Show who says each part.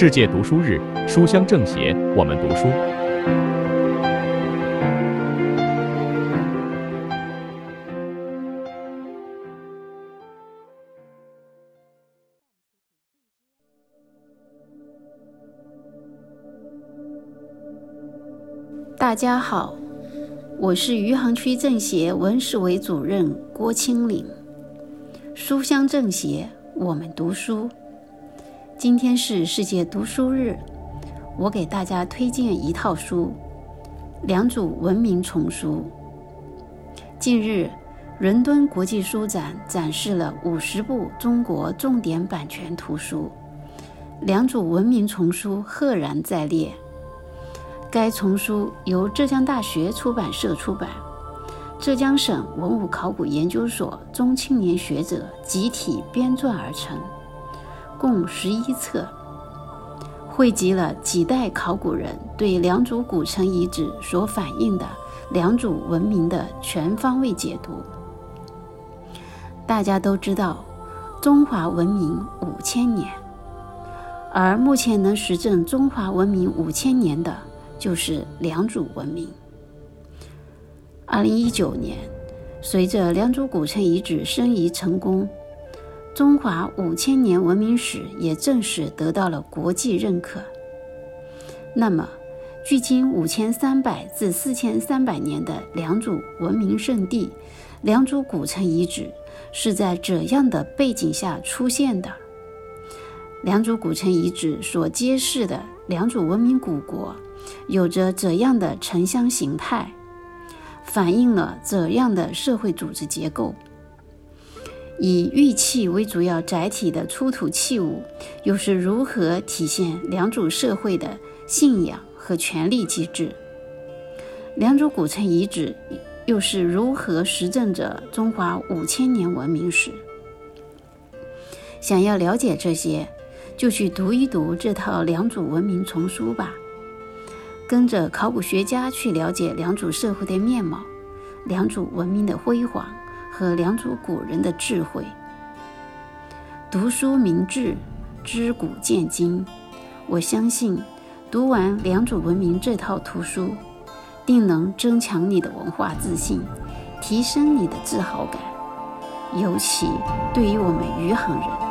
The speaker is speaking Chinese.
Speaker 1: 世界读书日，书香政协，我们读书。
Speaker 2: 大家好，我是余杭区政协文史委主任郭清岭。书香政协，我们读书。今天是世界读书日，我给大家推荐一套书《良渚文明丛书》。近日，伦敦国际书展展示了五十部中国重点版权图书，《良渚文明丛书》赫然在列。该丛书由浙江大学出版社出版，浙江省文物考古研究所中青年学者集体编撰而成，共十一册，汇集了几代考古人对良渚古城遗址所反映的良渚文明的全方位解读。大家都知道，中华文明五千年，而目前能实证中华文明五千年的。就是良渚文明。二零一九年，随着良渚古城遗址申遗成功，中华五千年文明史也正式得到了国际认可。那么，距今五千三百至四千三百年的良渚文明圣地——良渚古城遗址，是在怎样的背景下出现的？良渚古城遗址所揭示的良渚文明古国。有着怎样的城乡形态，反映了怎样的社会组织结构？以玉器为主要载体的出土器物，又是如何体现良渚社会的信仰和权力机制？良渚古城遗址又是如何实证着中华五千年文明史？想要了解这些，就去读一读这套良渚文明丛书吧。跟着考古学家去了解良渚社会的面貌、良渚文明的辉煌和良渚古人的智慧。读书明智，知古见今。我相信，读完《良渚文明》这套图书，定能增强你的文化自信，提升你的自豪感。尤其对于我们余杭人。